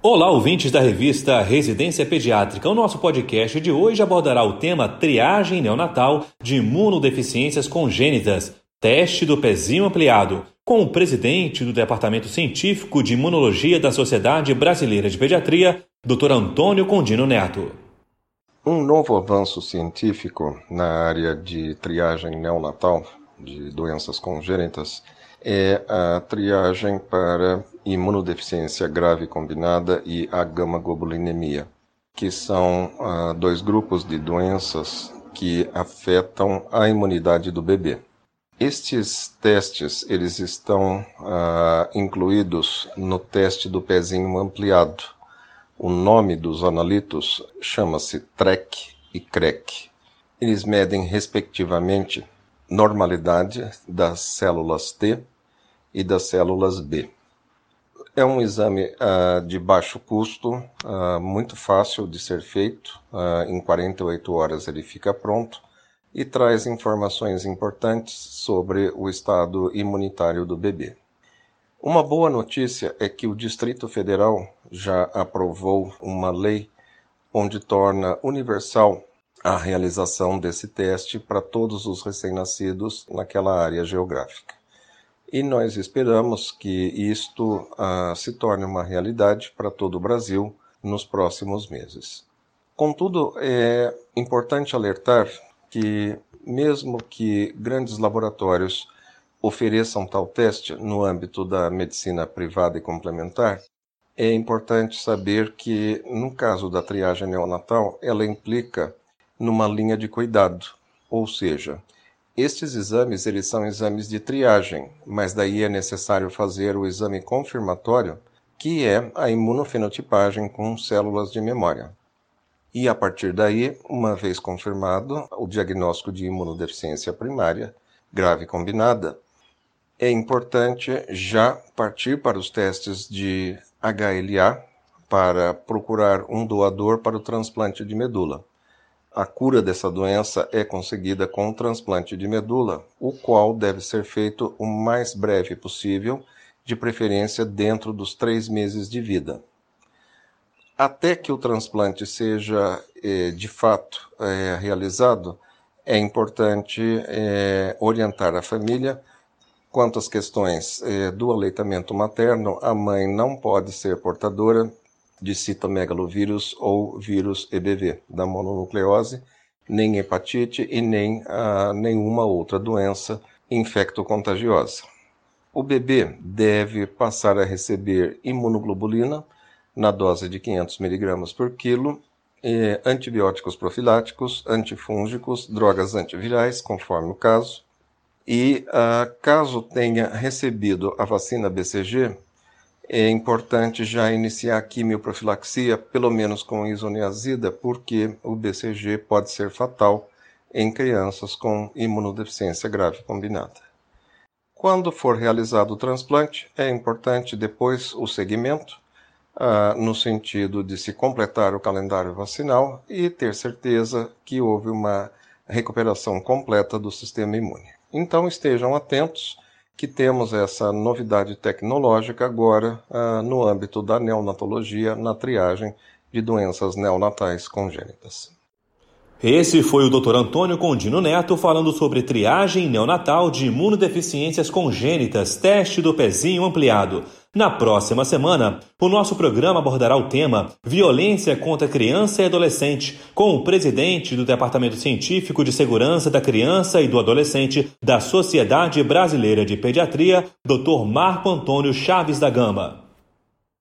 Olá, ouvintes da revista Residência Pediátrica. O nosso podcast de hoje abordará o tema triagem neonatal de imunodeficiências congênitas, teste do pezinho ampliado, com o presidente do Departamento Científico de Imunologia da Sociedade Brasileira de Pediatria, Dr. Antônio Condino Neto. Um novo avanço científico na área de triagem neonatal de doenças congênitas é a triagem para imunodeficiência grave combinada e a gama-globulinemia, que são ah, dois grupos de doenças que afetam a imunidade do bebê. Estes testes eles estão ah, incluídos no teste do pezinho ampliado. O nome dos analitos chama-se TREC e CREC. Eles medem, respectivamente, normalidade das células T e das células B. É um exame uh, de baixo custo, uh, muito fácil de ser feito. Uh, em 48 horas ele fica pronto e traz informações importantes sobre o estado imunitário do bebê. Uma boa notícia é que o Distrito Federal já aprovou uma lei onde torna universal a realização desse teste para todos os recém-nascidos naquela área geográfica. E nós esperamos que isto ah, se torne uma realidade para todo o Brasil nos próximos meses. Contudo, é importante alertar que, mesmo que grandes laboratórios ofereçam tal teste no âmbito da medicina privada e complementar, é importante saber que, no caso da triagem neonatal, ela implica numa linha de cuidado, ou seja, estes exames eles são exames de triagem, mas daí é necessário fazer o exame confirmatório, que é a imunofenotipagem com células de memória. E a partir daí, uma vez confirmado o diagnóstico de imunodeficiência primária grave combinada, é importante já partir para os testes de HLA para procurar um doador para o transplante de medula. A cura dessa doença é conseguida com um transplante de medula, o qual deve ser feito o mais breve possível, de preferência dentro dos três meses de vida. Até que o transplante seja eh, de fato eh, realizado, é importante eh, orientar a família quanto às questões do aleitamento materno. A mãe não pode ser portadora de citomegalovírus ou vírus EBV da mononucleose, nem hepatite e nem ah, nenhuma outra doença infectocontagiosa. O bebê deve passar a receber imunoglobulina na dose de 500 mg por quilo, eh, antibióticos profiláticos, antifúngicos, drogas antivirais, conforme o caso. E ah, caso tenha recebido a vacina BCG, é importante já iniciar a quimioprofilaxia, pelo menos com isoniazida, porque o BCG pode ser fatal em crianças com imunodeficiência grave combinada. Quando for realizado o transplante, é importante depois o segmento, ah, no sentido de se completar o calendário vacinal e ter certeza que houve uma recuperação completa do sistema imune. Então estejam atentos que temos essa novidade tecnológica agora ah, no âmbito da neonatologia na triagem de doenças neonatais congênitas. Esse foi o Dr. Antônio Condino Neto falando sobre triagem neonatal de imunodeficiências congênitas, teste do pezinho ampliado. Na próxima semana, o nosso programa abordará o tema Violência contra Criança e Adolescente, com o presidente do Departamento Científico de Segurança da Criança e do Adolescente da Sociedade Brasileira de Pediatria, Dr. Marco Antônio Chaves da Gama.